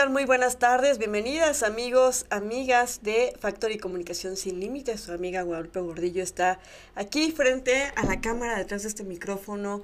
tal? Muy buenas tardes, bienvenidas amigos, amigas de Factor y Comunicación Sin Límites. Su amiga Guadalupe Gordillo está aquí frente a la cámara detrás de este micrófono,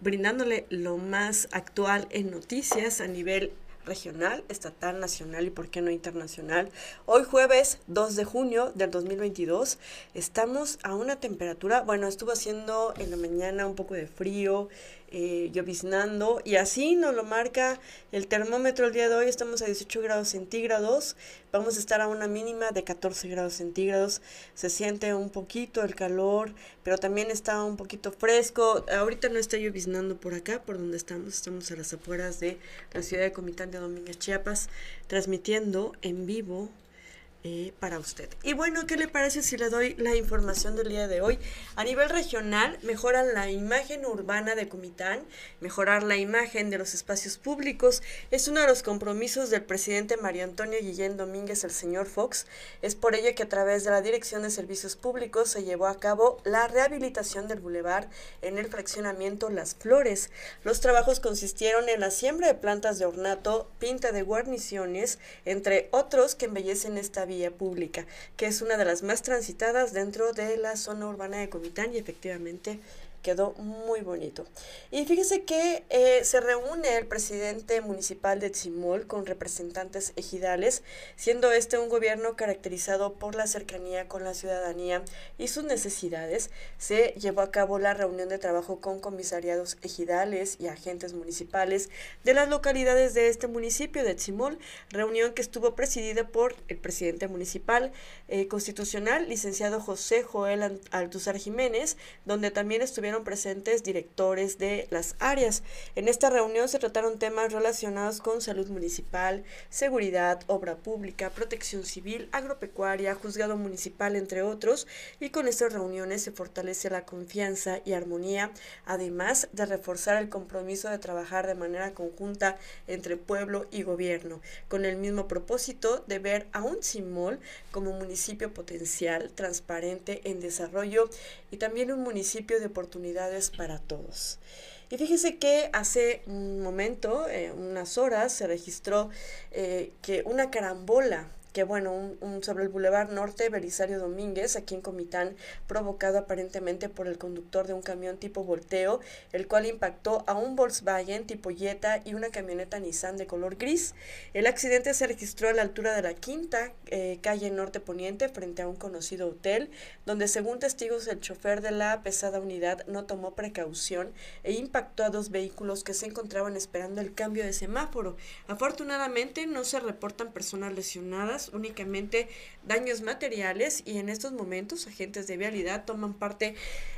brindándole lo más actual en noticias a nivel regional, estatal, nacional y por qué no internacional. Hoy jueves 2 de junio del 2022 estamos a una temperatura, bueno, estuvo haciendo en la mañana un poco de frío, eh, lloviznando y así nos lo marca el termómetro el día de hoy. Estamos a 18 grados centígrados, vamos a estar a una mínima de 14 grados centígrados. Se siente un poquito el calor, pero también está un poquito fresco. Ahorita no está lloviznando por acá, por donde estamos. Estamos a las afueras de la ciudad de Comitán de Domínguez, Chiapas, transmitiendo en vivo eh, para usted. Y bueno, ¿qué le parece si le doy la información del día de hoy? A nivel regional, mejorar la imagen urbana de Comitán, mejorar la imagen de los espacios públicos, es uno de los compromisos del presidente Mario Antonio Guillén Domínguez, el señor Fox. Es por ello que a través de la Dirección de Servicios Públicos se llevó a cabo la rehabilitación del bulevar en el fraccionamiento Las Flores. Los trabajos consistieron en la siembra de plantas de ornato, pinta de guarniciones, entre otros que embellecen esta vía pública, que es una de las más transitadas dentro de la zona urbana de Comitán y efectivamente quedó muy bonito. Y fíjese que eh, se reúne el presidente municipal de Tzimol con representantes ejidales, siendo este un gobierno caracterizado por la cercanía con la ciudadanía y sus necesidades. Se llevó a cabo la reunión de trabajo con comisariados ejidales y agentes municipales de las localidades de este municipio de Tzimol, reunión que estuvo presidida por el presidente municipal eh, constitucional, licenciado José Joel Altuzar Jiménez, donde también estuvieron presentes directores de las áreas. En esta reunión se trataron temas relacionados con salud municipal, seguridad, obra pública, protección civil, agropecuaria, juzgado municipal, entre otros, y con estas reuniones se fortalece la confianza y armonía, además de reforzar el compromiso de trabajar de manera conjunta entre pueblo y gobierno, con el mismo propósito de ver a un Simol como municipio potencial, transparente en desarrollo y también un municipio de oportunidades para todos. Y fíjese que hace un momento, eh, unas horas, se registró eh, que una carambola bueno, un, sobre el Boulevard Norte Belisario Domínguez, aquí en Comitán, provocado aparentemente por el conductor de un camión tipo volteo, el cual impactó a un Volkswagen tipo Jetta y una camioneta Nissan de color gris. El accidente se registró a la altura de la quinta eh, calle Norte Poniente, frente a un conocido hotel, donde según testigos el chofer de la pesada unidad no tomó precaución e impactó a dos vehículos que se encontraban esperando el cambio de semáforo. Afortunadamente no se reportan personas lesionadas únicamente daños materiales y en estos momentos agentes de vialidad toman parte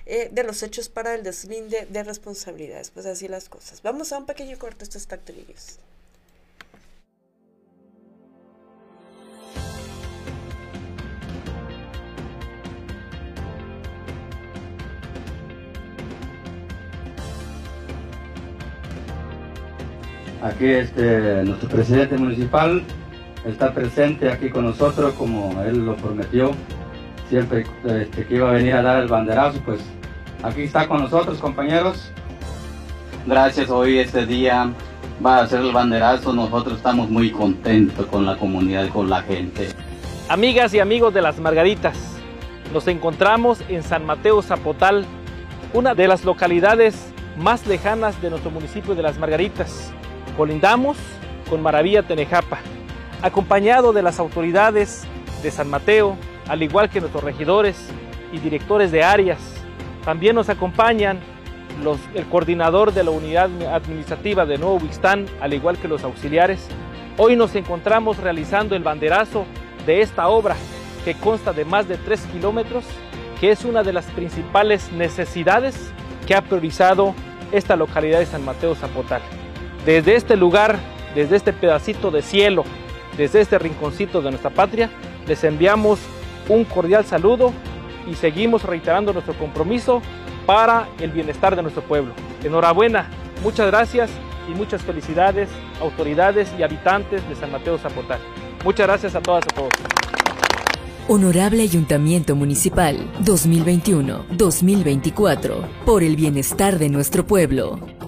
eh, de los hechos para el deslinde de responsabilidades. Pues así las cosas. Vamos a un pequeño corte estos factorías. Aquí este, nuestro presidente municipal, está presente aquí con nosotros como él lo prometió, siempre este, que iba a venir a dar el banderazo, pues aquí está con nosotros compañeros. Gracias, hoy este día va a ser el banderazo, nosotros estamos muy contentos con la comunidad, con la gente. Amigas y amigos de las Margaritas, nos encontramos en San Mateo Zapotal, una de las localidades más lejanas de nuestro municipio de las Margaritas. Colindamos con Maravilla Tenejapa acompañado de las autoridades de San Mateo, al igual que nuestros regidores y directores de áreas. También nos acompañan el coordinador de la unidad administrativa de Nuevo Huixtán, al igual que los auxiliares. Hoy nos encontramos realizando el banderazo de esta obra que consta de más de 3 kilómetros, que es una de las principales necesidades que ha priorizado esta localidad de San Mateo Zapotal. Desde este lugar, desde este pedacito de cielo desde este rinconcito de nuestra patria les enviamos un cordial saludo y seguimos reiterando nuestro compromiso para el bienestar de nuestro pueblo. Enhorabuena, muchas gracias y muchas felicidades autoridades y habitantes de San Mateo Zapotal. Muchas gracias a todas y a todos. Honorable Ayuntamiento Municipal 2021-2024, por el bienestar de nuestro pueblo.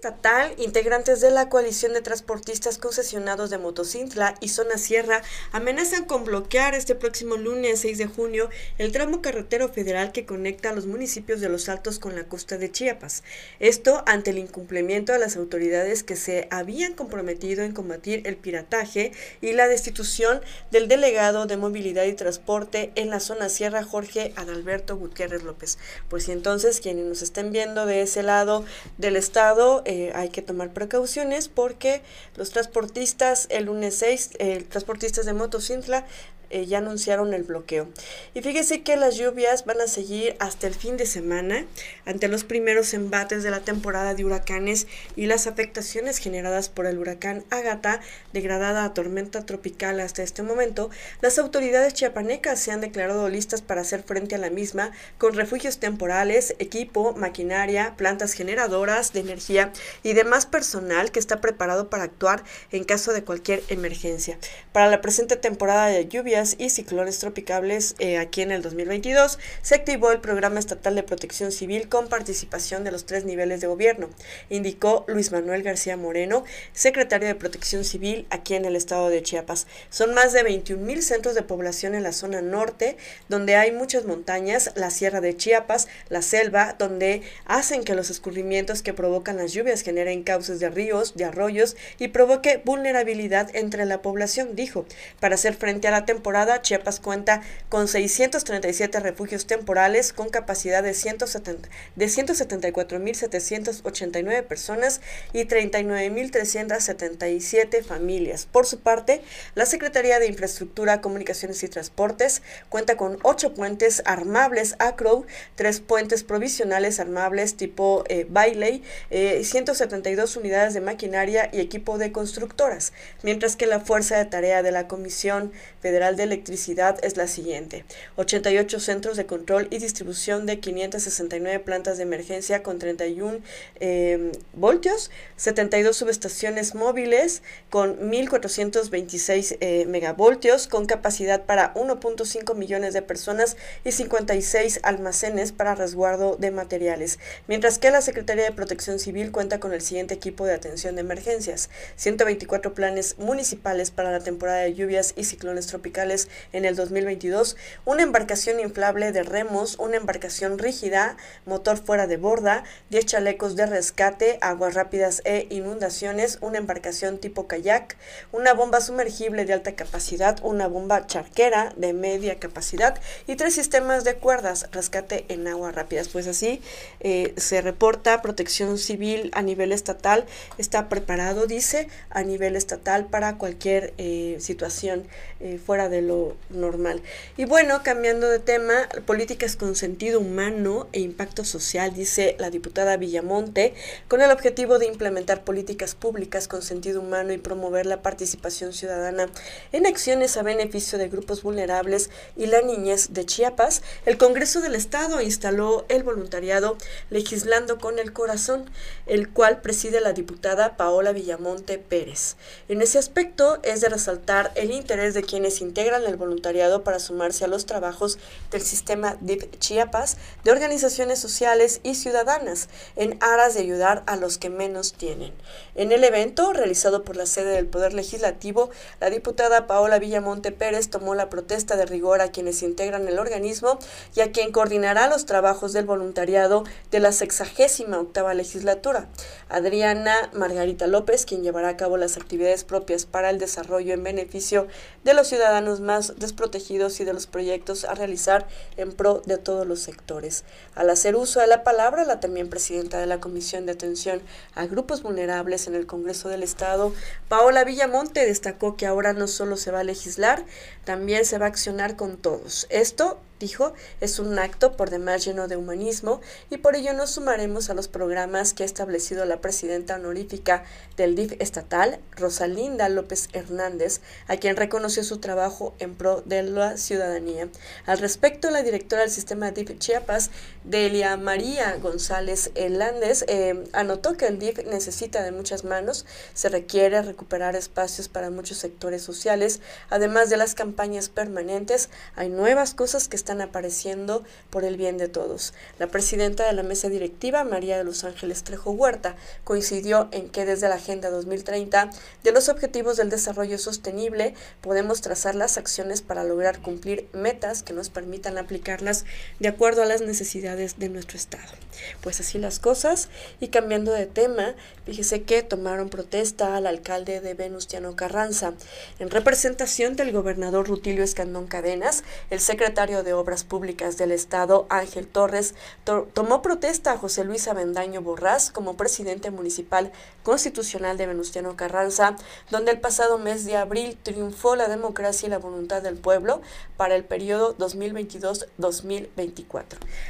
Estatal, integrantes de la coalición de transportistas concesionados de Motocintla y Zona Sierra amenazan con bloquear este próximo lunes 6 de junio el tramo carretero federal que conecta a los municipios de Los Altos con la costa de Chiapas. Esto ante el incumplimiento de las autoridades que se habían comprometido en combatir el pirataje y la destitución del delegado de movilidad y transporte en la zona Sierra Jorge Adalberto Gutiérrez López. Pues si entonces quienes nos estén viendo de ese lado del estado eh, hay que tomar precauciones porque los transportistas el lunes 6, eh, transportistas de Motocintla eh, ya anunciaron el bloqueo. Y fíjese que las lluvias van a seguir hasta el fin de semana ante los primeros embates de la temporada de huracanes y las afectaciones generadas por el huracán Ágata, degradada a tormenta tropical hasta este momento. Las autoridades chiapanecas se han declarado listas para hacer frente a la misma con refugios temporales, equipo, maquinaria, plantas generadoras de energía y demás personal que está preparado para actuar en caso de cualquier emergencia. Para la presente temporada de lluvias, y ciclones tropicales eh, aquí en el 2022, se activó el Programa Estatal de Protección Civil con participación de los tres niveles de gobierno, indicó Luis Manuel García Moreno, secretario de Protección Civil aquí en el estado de Chiapas. Son más de 21 mil centros de población en la zona norte, donde hay muchas montañas, la Sierra de Chiapas, la selva, donde hacen que los escurrimientos que provocan las lluvias generen cauces de ríos, de arroyos y provoque vulnerabilidad entre la población, dijo. Para hacer frente a la temporada Chiapas cuenta con 637 refugios temporales con capacidad de, 170, de 174.789 personas y 39.377 familias. Por su parte, la Secretaría de Infraestructura, Comunicaciones y Transportes cuenta con 8 puentes armables ACRO, 3 puentes provisionales armables tipo eh, Bailey, eh, 172 unidades de maquinaria y equipo de constructoras, mientras que la Fuerza de Tarea de la Comisión Federal de Electricidad es la siguiente. 88 centros de control y distribución de 569 plantas de emergencia con 31 em, voltios, 72 subestaciones móviles con 1.426 eh, megavoltios con capacidad para 1.5 millones de personas y 56 almacenes para resguardo de materiales, mientras que la Secretaría de Protección Civil cuenta con el siguiente equipo de atención de emergencias, 124 planes municipales para la temporada de lluvias y ciclones tropicales en el 2022, una embarcación inflable de remos, una embarcación rígida, motor fuera de borda, 10 chalecos de rescate, aguas rápidas e inundaciones, una embarcación tipo kayak, una bomba sumergible de alta capacidad, una bomba charquera de media capacidad y tres sistemas de cuerdas, rescate en aguas rápidas. Pues así eh, se reporta protección civil a nivel estatal, está preparado, dice, a nivel estatal para cualquier eh, situación eh, fuera de lo normal. Y bueno, cambiando de tema, políticas con sentido humano e impacto social, dice la diputada Villamonte, con el objetivo de implementar políticas públicas con sentido humano y promover la participación ciudadana en acciones a beneficio de grupos vulnerables y la niñez de Chiapas, el Congreso del Estado instaló el voluntariado legislando con el corazón, el cual preside la diputada Paola Villamonte Pérez. En ese aspecto es de resaltar el interés de quienes integran el voluntariado para sumarse a los trabajos del sistema DIP Chiapas de organizaciones sociales y ciudadanas en aras de ayudar a los que menos tienen. En el evento, realizado por la sede del Poder Legislativo, la diputada Paola Villamonte Pérez tomó la protesta de rigor a quienes integran el organismo y a quien coordinará los trabajos del voluntariado de la sexagésima octava legislatura. Adriana Margarita López, quien llevará a cabo las actividades propias para el desarrollo en beneficio de los ciudadanos más desprotegidos y de los proyectos a realizar en pro de todos los sectores. Al hacer uso de la palabra, la también presidenta de la Comisión de Atención a Grupos Vulnerables en el Congreso del Estado, Paola Villamonte, destacó que ahora no solo se va a legislar, también se va a accionar con todos. Esto dijo, es un acto por demás lleno de humanismo y por ello nos sumaremos a los programas que ha establecido la presidenta honorífica del DIF estatal, Rosalinda López Hernández, a quien reconoció su trabajo en pro de la ciudadanía. Al respecto, la directora del sistema DIF Chiapas, Delia María González Hernández, eh, anotó que el DIF necesita de muchas manos, se requiere recuperar espacios para muchos sectores sociales, además de las campañas permanentes, hay nuevas cosas que están apareciendo por el bien de todos. La presidenta de la mesa directiva, María de los Ángeles Trejo Huerta, coincidió en que desde la Agenda 2030 de los Objetivos del Desarrollo Sostenible podemos trazar las acciones para lograr cumplir metas que nos permitan aplicarlas de acuerdo a las necesidades de nuestro Estado. Pues así las cosas. Y cambiando de tema, fíjese que tomaron protesta al alcalde de Venustiano Carranza. En representación del gobernador Rutilio Escandón Cadenas, el secretario de Obras Públicas del Estado, Ángel Torres, tomó protesta a José Luis Avendaño Borrás como presidente municipal constitucional de Venustiano Carranza, donde el pasado mes de abril triunfó la democracia y la voluntad del pueblo para el periodo 2022-2024.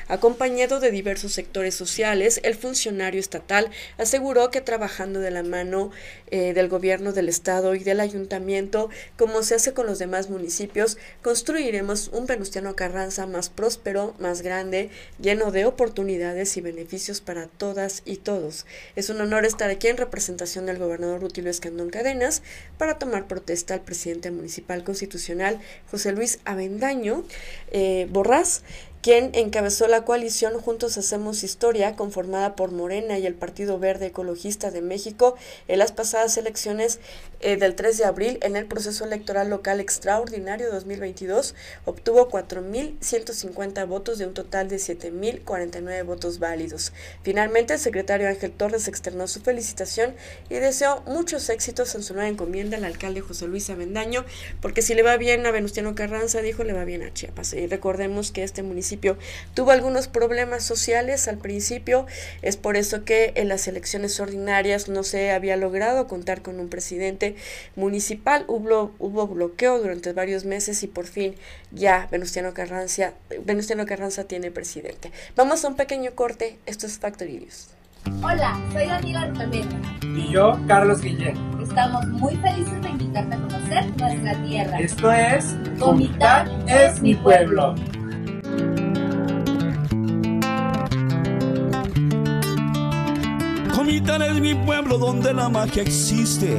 Acompañado de diversos sectores sociales, el funcionario estatal aseguró que trabajando de la mano eh, del gobierno del estado y del ayuntamiento, como se hace con los demás municipios, construiremos un Venustiano Carranza más próspero, más grande, lleno de oportunidades y beneficios para todas y todos. Es un honor estar aquí en representación del gobernador Rutilio Escandón Cadenas para tomar protesta al presidente municipal constitucional José Luis Avendaño eh, Borrás quien encabezó la coalición Juntos Hacemos Historia, conformada por Morena y el Partido Verde Ecologista de México, en las pasadas elecciones eh, del 3 de abril en el proceso electoral local extraordinario 2022, obtuvo 4.150 votos de un total de 7.049 votos válidos. Finalmente, el secretario Ángel Torres externó su felicitación y deseó muchos éxitos en su nueva encomienda al alcalde José Luis Avendaño, porque si le va bien a Venustiano Carranza, dijo, le va bien a Chiapas. Y recordemos que este municipio tuvo algunos problemas sociales al principio, es por eso que en las elecciones ordinarias no se había logrado contar con un presidente municipal, hubo, hubo bloqueo durante varios meses y por fin ya Venustiano Carranza, Venustiano Carranza tiene presidente. Vamos a un pequeño corte, esto es Factorillos. Hola, soy Daniela Rutameta. Y yo, Carlos Guillén. Estamos muy felices de invitarte a conocer nuestra tierra. Esto es Comitán es mi pueblo. Es mi pueblo donde la magia existe.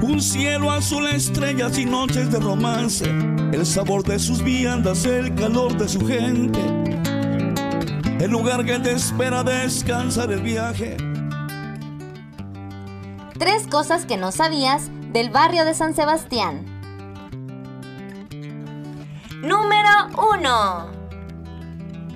Un cielo azul, estrellas y noches de romance. El sabor de sus viandas, el calor de su gente. El lugar que te espera descansar el viaje. Tres cosas que no sabías del barrio de San Sebastián. Número 1.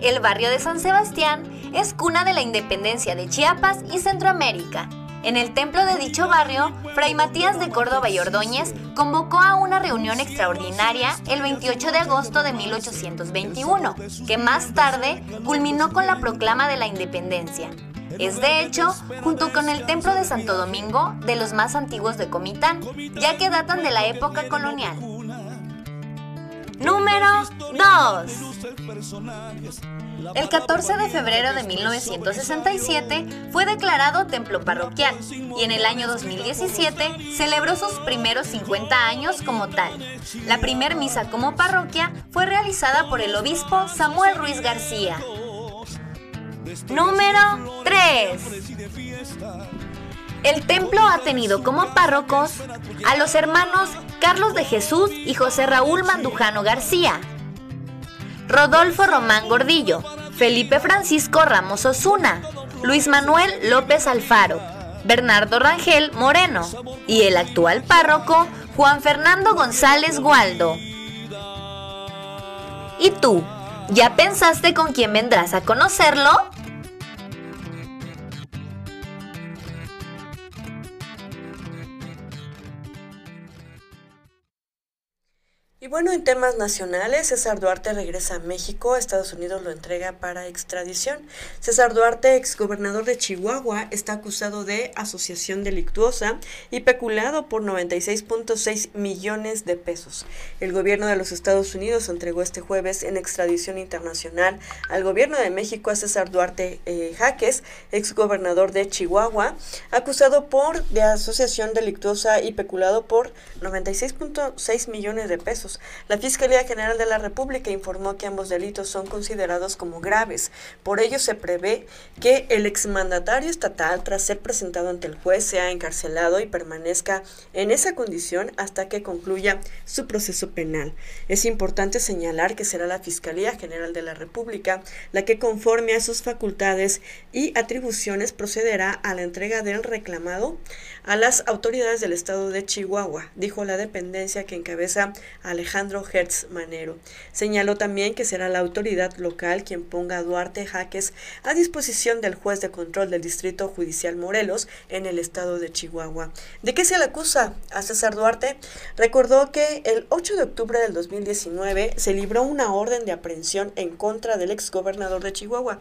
El barrio de San Sebastián es cuna de la independencia de Chiapas y Centroamérica. En el templo de dicho barrio, Fray Matías de Córdoba y Ordóñez convocó a una reunión extraordinaria el 28 de agosto de 1821, que más tarde culminó con la proclama de la independencia. Es de hecho, junto con el templo de Santo Domingo, de los más antiguos de Comitán, ya que datan de la época colonial. Número 2. El 14 de febrero de 1967 fue declarado templo parroquial y en el año 2017 celebró sus primeros 50 años como tal. La primer misa como parroquia fue realizada por el obispo Samuel Ruiz García. Número 3. El templo ha tenido como párrocos a los hermanos Carlos de Jesús y José Raúl Mandujano García, Rodolfo Román Gordillo, Felipe Francisco Ramos Osuna, Luis Manuel López Alfaro, Bernardo Rangel Moreno y el actual párroco Juan Fernando González Gualdo. ¿Y tú? ¿Ya pensaste con quién vendrás a conocerlo? Y bueno, en temas nacionales, César Duarte regresa a México, Estados Unidos lo entrega para extradición. César Duarte, exgobernador de Chihuahua, está acusado de asociación delictuosa y peculado por 96.6 millones de pesos. El gobierno de los Estados Unidos entregó este jueves en extradición internacional al gobierno de México a César Duarte eh, Jaques, exgobernador de Chihuahua, acusado por de asociación delictuosa y peculado por 96.6 millones de pesos. La Fiscalía General de la República informó que ambos delitos son considerados como graves. Por ello se prevé que el exmandatario estatal, tras ser presentado ante el juez, sea encarcelado y permanezca en esa condición hasta que concluya su proceso penal. Es importante señalar que será la Fiscalía General de la República la que conforme a sus facultades y atribuciones procederá a la entrega del reclamado a las autoridades del estado de Chihuahua, dijo la dependencia que encabeza Alejandro Hertz Manero. Señaló también que será la autoridad local quien ponga a Duarte Jaques a disposición del juez de control del Distrito Judicial Morelos en el estado de Chihuahua. ¿De qué se le acusa a César Duarte? Recordó que el 8 de octubre del 2019 se libró una orden de aprehensión en contra del exgobernador de Chihuahua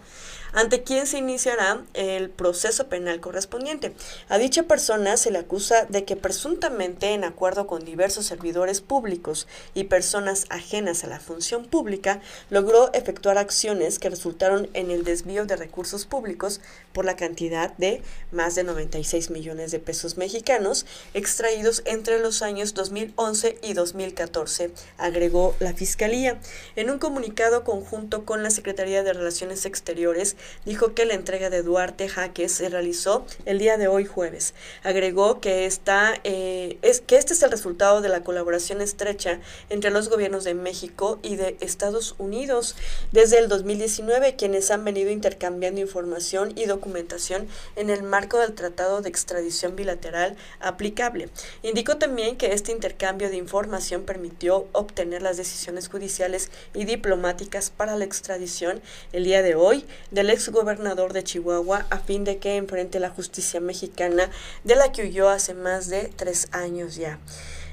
ante quien se iniciará el proceso penal correspondiente. A dicha persona se le acusa de que presuntamente en acuerdo con diversos servidores públicos y personas ajenas a la función pública, logró efectuar acciones que resultaron en el desvío de recursos públicos por la cantidad de más de 96 millones de pesos mexicanos extraídos entre los años 2011 y 2014, agregó la Fiscalía. En un comunicado conjunto con la Secretaría de Relaciones Exteriores, dijo que la entrega de Duarte Jaques se realizó el día de hoy jueves. Agregó que, esta, eh, es, que este es el resultado de la colaboración estrecha entre los gobiernos de México y de Estados Unidos desde el 2019, quienes han venido intercambiando información y documentación en el marco del Tratado de Extradición Bilateral aplicable. Indicó también que este intercambio de información permitió obtener las decisiones judiciales y diplomáticas para la extradición el día de hoy ex gobernador de Chihuahua a fin de que enfrente la justicia mexicana de la que huyó hace más de tres años ya.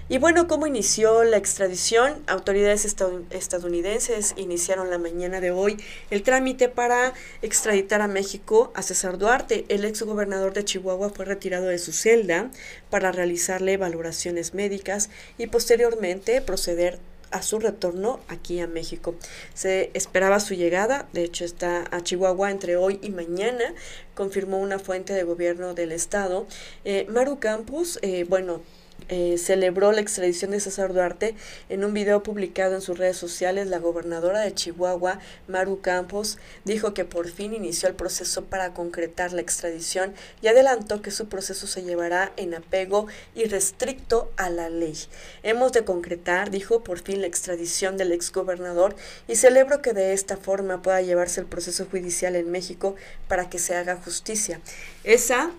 Y bueno, ¿cómo inició la extradición? Autoridades estadounidenses iniciaron la mañana de hoy el trámite para extraditar a México a César Duarte. El ex gobernador de Chihuahua fue retirado de su celda para realizarle valoraciones médicas y posteriormente proceder a su retorno aquí a México. Se esperaba su llegada, de hecho está a Chihuahua entre hoy y mañana, confirmó una fuente de gobierno del estado. Eh, Maru Campos, eh, bueno, eh, celebró la extradición de César Duarte. En un video publicado en sus redes sociales, la gobernadora de Chihuahua, Maru Campos, dijo que por fin inició el proceso para concretar la extradición y adelantó que su proceso se llevará en apego y restricto a la ley. Hemos de concretar, dijo, por fin la extradición del exgobernador y celebro que de esta forma pueda llevarse el proceso judicial en México para que se haga justicia. Esa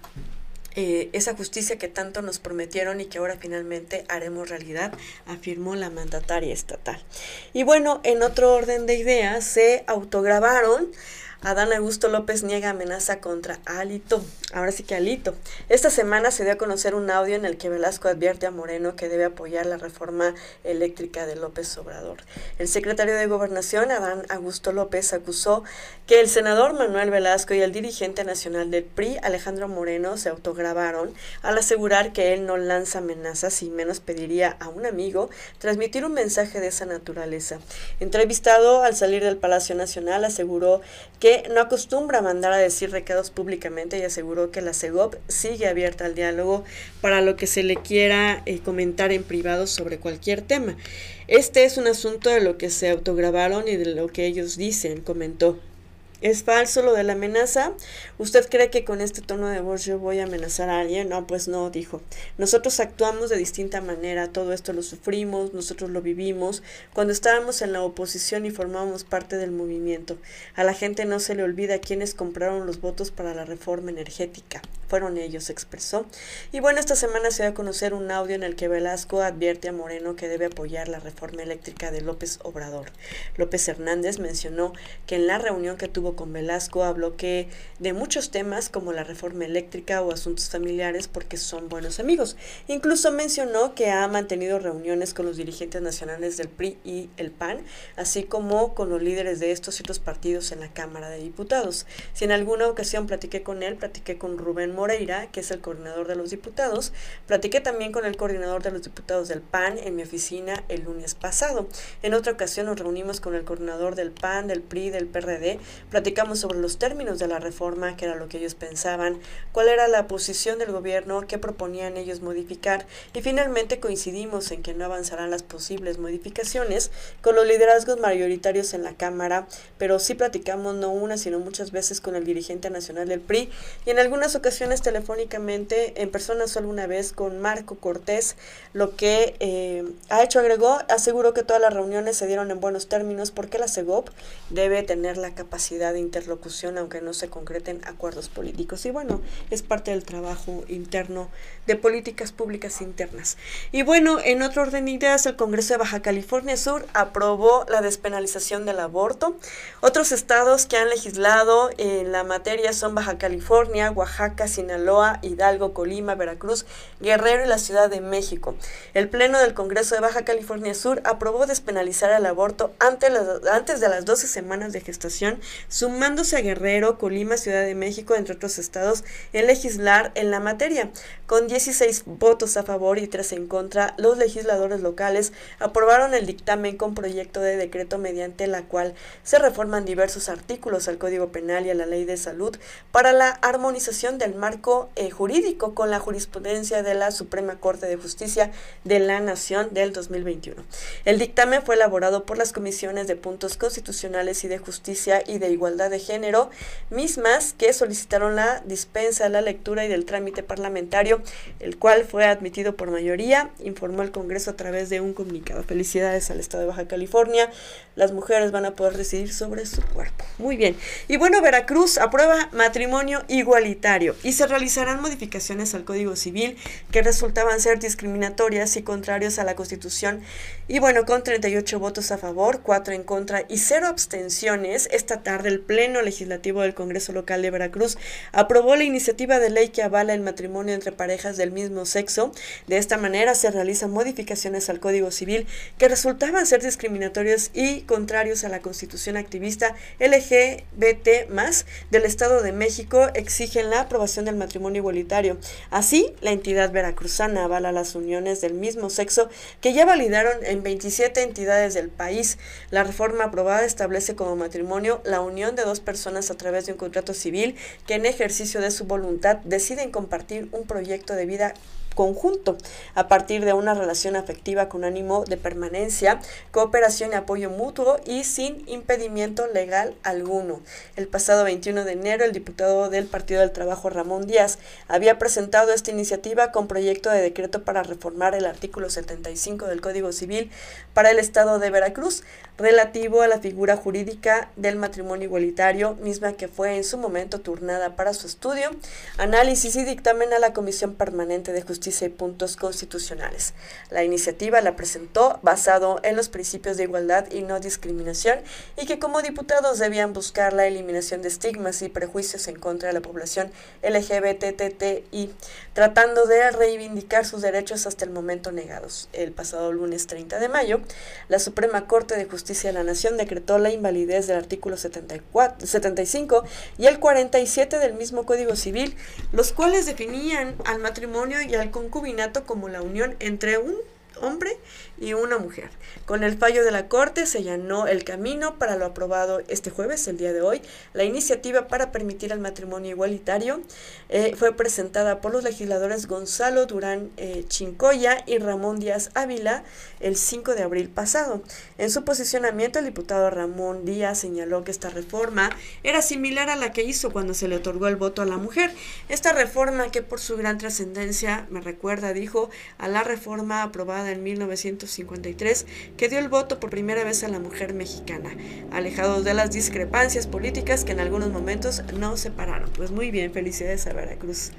eh, esa justicia que tanto nos prometieron y que ahora finalmente haremos realidad, afirmó la mandataria estatal. Y bueno, en otro orden de ideas, se autograbaron Adán Augusto López niega amenaza contra Alito. Ahora sí que Alito. Esta semana se dio a conocer un audio en el que Velasco advierte a Moreno que debe apoyar la reforma eléctrica de López Obrador. El secretario de Gobernación, Adán Augusto López, acusó que el senador Manuel Velasco y el dirigente nacional del PRI, Alejandro Moreno, se autograbaron al asegurar que él no lanza amenazas y menos pediría a un amigo transmitir un mensaje de esa naturaleza. Entrevistado al salir del Palacio Nacional, aseguró que no acostumbra mandar a decir recados públicamente y aseguró que la CEGOP sigue abierta al diálogo para lo que se le quiera eh, comentar en privado sobre cualquier tema. Este es un asunto de lo que se autograbaron y de lo que ellos dicen, comentó. ¿Es falso lo de la amenaza? ¿Usted cree que con este tono de voz yo voy a amenazar a alguien? No, pues no, dijo. Nosotros actuamos de distinta manera, todo esto lo sufrimos, nosotros lo vivimos. Cuando estábamos en la oposición y formábamos parte del movimiento, a la gente no se le olvida quiénes compraron los votos para la reforma energética. Fueron ellos, expresó. Y bueno, esta semana se va a conocer un audio en el que Velasco advierte a Moreno que debe apoyar la reforma eléctrica de López Obrador. López Hernández mencionó que en la reunión que tuvo con Velasco habló que de muchos temas como la reforma eléctrica o asuntos familiares porque son buenos amigos. Incluso mencionó que ha mantenido reuniones con los dirigentes nacionales del PRI y el PAN, así como con los líderes de estos y otros partidos en la Cámara de Diputados. Si en alguna ocasión platiqué con él, platiqué con Rubén Moreira, que es el coordinador de los diputados, platiqué también con el coordinador de los diputados del PAN en mi oficina el lunes pasado. En otra ocasión nos reunimos con el coordinador del PAN, del PRI, del PRD, platicamos sobre los términos de la reforma, qué era lo que ellos pensaban, cuál era la posición del gobierno, qué proponían ellos modificar y finalmente coincidimos en que no avanzarán las posibles modificaciones con los liderazgos mayoritarios en la Cámara, pero sí platicamos no una, sino muchas veces con el dirigente nacional del PRI y en algunas ocasiones telefónicamente, en persona solo una vez con Marco Cortés, lo que eh, ha hecho, agregó, aseguró que todas las reuniones se dieron en buenos términos porque la CEGOP debe tener la capacidad de interlocución aunque no se concreten acuerdos políticos. Y bueno, es parte del trabajo interno de políticas públicas internas. Y bueno, en otro orden de ideas, el Congreso de Baja California Sur aprobó la despenalización del aborto. Otros estados que han legislado en la materia son Baja California, Oaxaca, Sinaloa, Hidalgo, Colima, Veracruz, Guerrero y la Ciudad de México. El Pleno del Congreso de Baja California Sur aprobó despenalizar el aborto antes, antes de las 12 semanas de gestación, sumándose a Guerrero, Colima, Ciudad de México, entre otros estados, en legislar en la materia. Con 16 votos a favor y 3 en contra, los legisladores locales aprobaron el dictamen con proyecto de decreto mediante la cual se reforman diversos artículos al Código Penal y a la Ley de Salud para la armonización del marco eh, jurídico con la jurisprudencia de la Suprema Corte de Justicia de la Nación del 2021. El dictamen fue elaborado por las comisiones de puntos constitucionales y de justicia y de igualdad de género, mismas que solicitaron la dispensa, la lectura y del trámite parlamentario el cual fue admitido por mayoría, informó el Congreso a través de un comunicado. Felicidades al Estado de Baja California. Las mujeres van a poder decidir sobre su cuerpo. Muy bien. Y bueno, Veracruz aprueba matrimonio igualitario y se realizarán modificaciones al Código Civil que resultaban ser discriminatorias y contrarios a la Constitución. Y bueno, con 38 votos a favor, 4 en contra y 0 abstenciones, esta tarde el Pleno Legislativo del Congreso Local de Veracruz aprobó la iniciativa de ley que avala el matrimonio entre parejas del mismo sexo. De esta manera se realizan modificaciones al Código Civil que resultaban ser discriminatorios y contrarios a la Constitución activista LGBT del Estado de México exigen la aprobación del matrimonio igualitario. Así, la entidad veracruzana avala las uniones del mismo sexo que ya validaron en 27 entidades del país. La reforma aprobada establece como matrimonio la unión de dos personas a través de un contrato civil que en ejercicio de su voluntad deciden compartir un proyecto de vida conjunto a partir de una relación afectiva con ánimo de permanencia, cooperación y apoyo mutuo y sin impedimento legal alguno. El pasado 21 de enero, el diputado del Partido del Trabajo, Ramón Díaz, había presentado esta iniciativa con proyecto de decreto para reformar el artículo 75 del Código Civil para el Estado de Veracruz, relativo a la figura jurídica del matrimonio igualitario, misma que fue en su momento turnada para su estudio, análisis y dictamen a la Comisión Permanente de Justicia y puntos constitucionales. La iniciativa la presentó basado en los principios de igualdad y no discriminación y que como diputados debían buscar la eliminación de estigmas y prejuicios en contra de la población LGBTTI, tratando de reivindicar sus derechos hasta el momento negados. El pasado lunes 30 de mayo, la Suprema Corte de Justicia de la Nación decretó la invalidez del artículo 74, 75 y el 47 del mismo Código Civil, los cuales definían al matrimonio y al concubinato como la unión entre un hombre y una mujer. Con el fallo de la Corte se llanó el camino para lo aprobado este jueves, el día de hoy. La iniciativa para permitir el matrimonio igualitario eh, fue presentada por los legisladores Gonzalo Durán eh, Chincoya y Ramón Díaz Ávila el 5 de abril pasado. En su posicionamiento, el diputado Ramón Díaz señaló que esta reforma era similar a la que hizo cuando se le otorgó el voto a la mujer. Esta reforma que por su gran trascendencia me recuerda, dijo, a la reforma aprobada en 1953 que dio el voto por primera vez a la mujer mexicana, alejados de las discrepancias políticas que en algunos momentos no separaron. Pues muy bien, felicidades a Veracruz.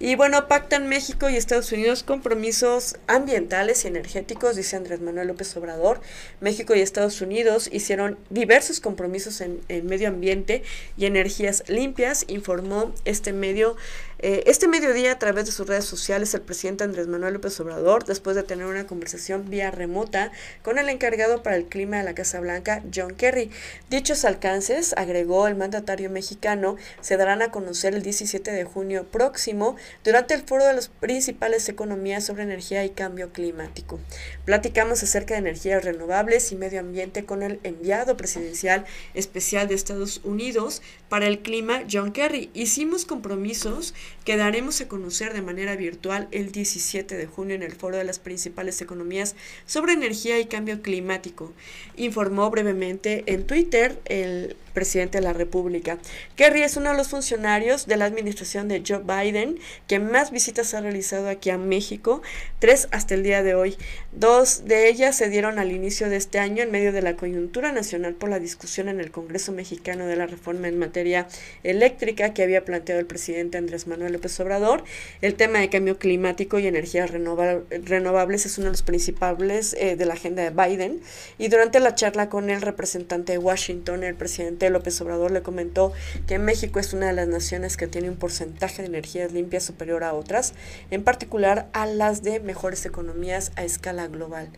Y bueno, pactan México y Estados Unidos compromisos ambientales y energéticos, dice Andrés Manuel López Obrador. México y Estados Unidos hicieron diversos compromisos en medio ambiente y energías limpias, informó este medio Eh, este mediodía, a través de sus redes sociales, el presidente Andrés Manuel López Obrador, después de tener una conversación vía remota con el encargado para el clima de la Casa Blanca, John Kerry. Dichos alcances, agregó el mandatario mexicano, se darán a conocer el 17 de junio próximo durante el foro de las principales economías sobre energía y cambio climático. Platicamos acerca de energías renovables y medio ambiente con el enviado presidencial especial de Estados Unidos para el clima, John Kerry. Hicimos compromisos que daremos a conocer de manera virtual el 17 de junio en el foro de las principales economías sobre energía y cambio climático, informó brevemente en Twitter el presidente de la República. Kerry es uno de los funcionarios de la administración de Joe Biden que más visitas ha realizado aquí a México, tres hasta el día de hoy. Dos de ellas se dieron al inicio de este año en medio de la coyuntura nacional por la discusión en el Congreso mexicano de la reforma en materia eléctrica que había planteado el presidente Andrés Manuel López Obrador. El tema de cambio climático y energías renovables es uno de los principales eh, de la agenda de Biden. Y durante la charla con el representante de Washington, el presidente López Obrador le comentó que México es una de las naciones que tiene un porcentaje de energías limpias superior a otras, en particular a las de mejores economías a escala global.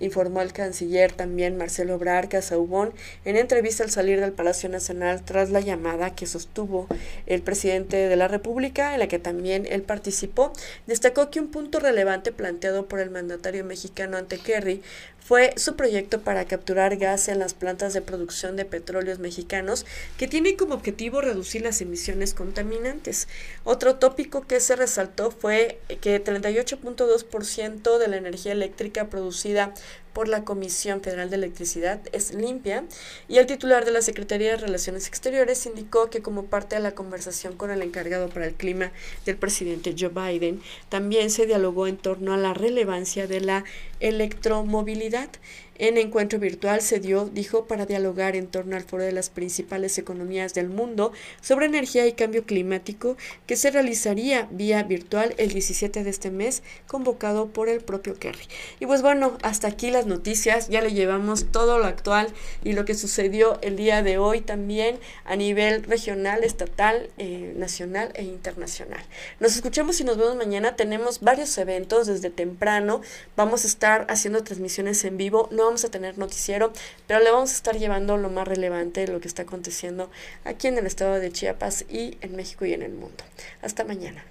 Informó el canciller también Marcelo Obrar Casaubón en entrevista al salir del Palacio Nacional tras la llamada que sostuvo el presidente de la República, en la que también él participó, destacó que un punto relevante planteado por el mandatario mexicano ante Kerry fue su proyecto para capturar gas en las plantas de producción de petróleos mexicanos, que tiene como objetivo reducir las emisiones contaminantes. Otro tópico que se resaltó fue que 38.2% de la energía eléctrica producida por la Comisión Federal de Electricidad es limpia. Y el titular de la Secretaría de Relaciones Exteriores indicó que como parte de la conversación con el encargado para el clima del presidente Joe Biden, también se dialogó en torno a la relevancia de la electromovilidad en encuentro virtual se dio, dijo, para dialogar en torno al foro de las principales economías del mundo sobre energía y cambio climático que se realizaría vía virtual el 17 de este mes, convocado por el propio Kerry. Y pues bueno, hasta aquí las noticias, ya le llevamos todo lo actual y lo que sucedió el día de hoy también a nivel regional, estatal, eh, nacional e internacional. Nos escuchamos y nos vemos mañana. Tenemos varios eventos desde temprano. Vamos a estar haciendo transmisiones en vivo. Vamos a tener noticiero, pero le vamos a estar llevando lo más relevante de lo que está aconteciendo aquí en el estado de Chiapas y en México y en el mundo. Hasta mañana.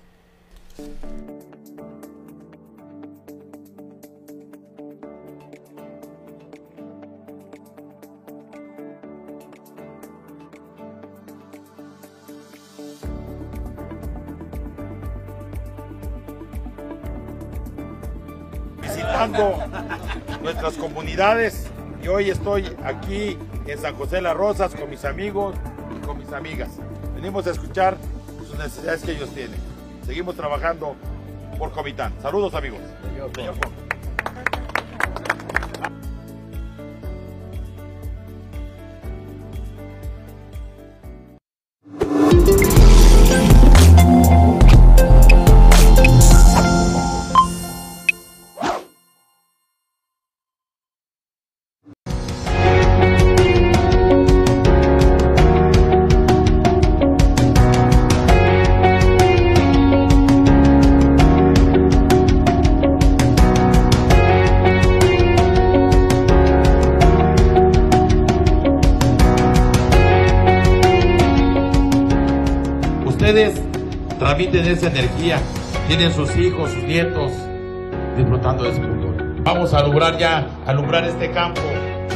visitando nuestras comunidades y hoy estoy aquí en San José de las Rosas con mis amigos y con mis amigas. Venimos a escuchar sus necesidades que ellos tienen. Seguimos trabajando por Comitán. Saludos amigos. Transmiten esa energía, tienen sus hijos, sus nietos disfrutando de ese futuro. Vamos a lograr ya alumbrar este campo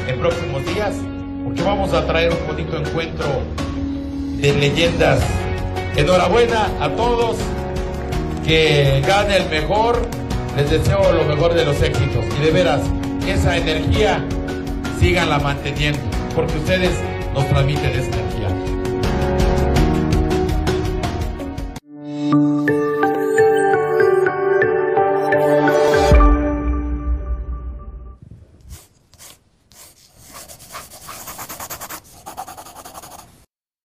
en próximos días, porque vamos a traer un bonito encuentro de leyendas. Enhorabuena a todos, que gane el mejor, les deseo lo mejor de los éxitos y de veras, esa energía síganla manteniendo, porque ustedes nos transmiten esta